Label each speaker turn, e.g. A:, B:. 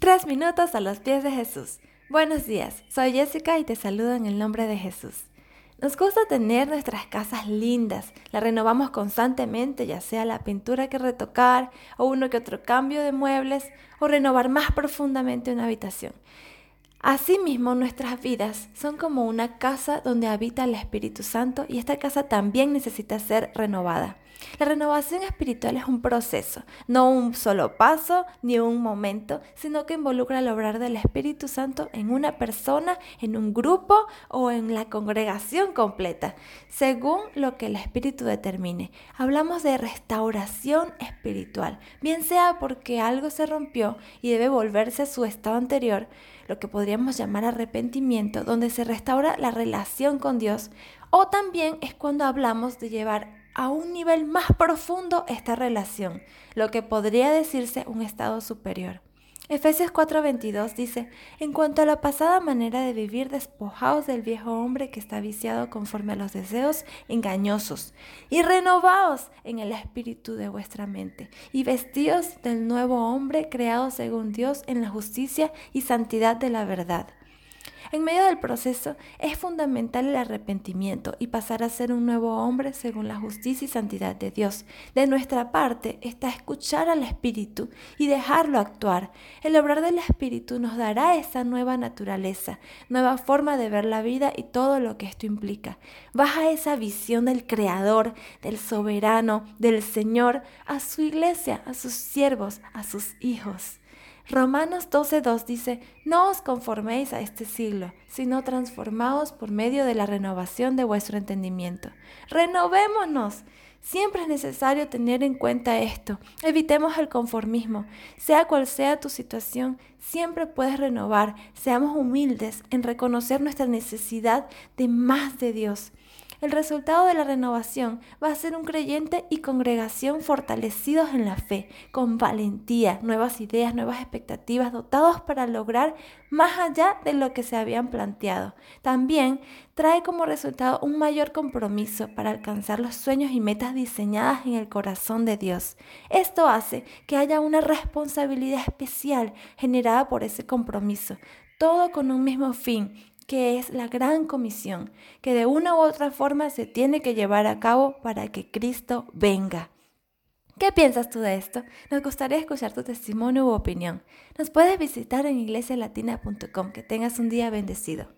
A: Tres minutos a los pies de Jesús. Buenos días, soy Jessica y te saludo en el nombre de Jesús. Nos gusta tener nuestras casas lindas, las renovamos constantemente, ya sea la pintura que retocar o uno que otro cambio de muebles o renovar más profundamente una habitación. Asimismo, nuestras vidas son como una casa donde habita el Espíritu Santo y esta casa también necesita ser renovada. La renovación espiritual es un proceso, no un solo paso ni un momento, sino que involucra el obrar del Espíritu Santo en una persona, en un grupo o en la congregación completa, según lo que el Espíritu determine. Hablamos de restauración espiritual, bien sea porque algo se rompió y debe volverse a su estado anterior, lo que podríamos llamar arrepentimiento, donde se restaura la relación con Dios, o también es cuando hablamos de llevar a un nivel más profundo esta relación, lo que podría decirse un estado superior. Efesios 4:22 dice, en cuanto a la pasada manera de vivir, despojaos del viejo hombre que está viciado conforme a los deseos engañosos, y renovaos en el espíritu de vuestra mente, y vestíos del nuevo hombre creado según Dios en la justicia y santidad de la verdad. En medio del proceso es fundamental el arrepentimiento y pasar a ser un nuevo hombre según la justicia y santidad de Dios. De nuestra parte está escuchar al Espíritu y dejarlo actuar. El obrar del Espíritu nos dará esa nueva naturaleza, nueva forma de ver la vida y todo lo que esto implica. Baja esa visión del Creador, del soberano, del Señor a su iglesia, a sus siervos, a sus hijos. Romanos 12.2 dice, no os conforméis a este siglo, sino transformaos por medio de la renovación de vuestro entendimiento. Renovémonos. Siempre es necesario tener en cuenta esto. Evitemos el conformismo. Sea cual sea tu situación, siempre puedes renovar. Seamos humildes en reconocer nuestra necesidad de más de Dios. El resultado de la renovación va a ser un creyente y congregación fortalecidos en la fe, con valentía, nuevas ideas, nuevas expectativas, dotados para lograr más allá de lo que se habían planteado. También trae como resultado un mayor compromiso para alcanzar los sueños y metas diseñadas en el corazón de Dios. Esto hace que haya una responsabilidad especial generada por ese compromiso, todo con un mismo fin, que es la gran comisión, que de una u otra forma se tiene que llevar a cabo para que Cristo venga. ¿Qué piensas tú de esto? Nos gustaría escuchar tu testimonio u opinión. Nos puedes visitar en iglesialatina.com. Que tengas un día bendecido.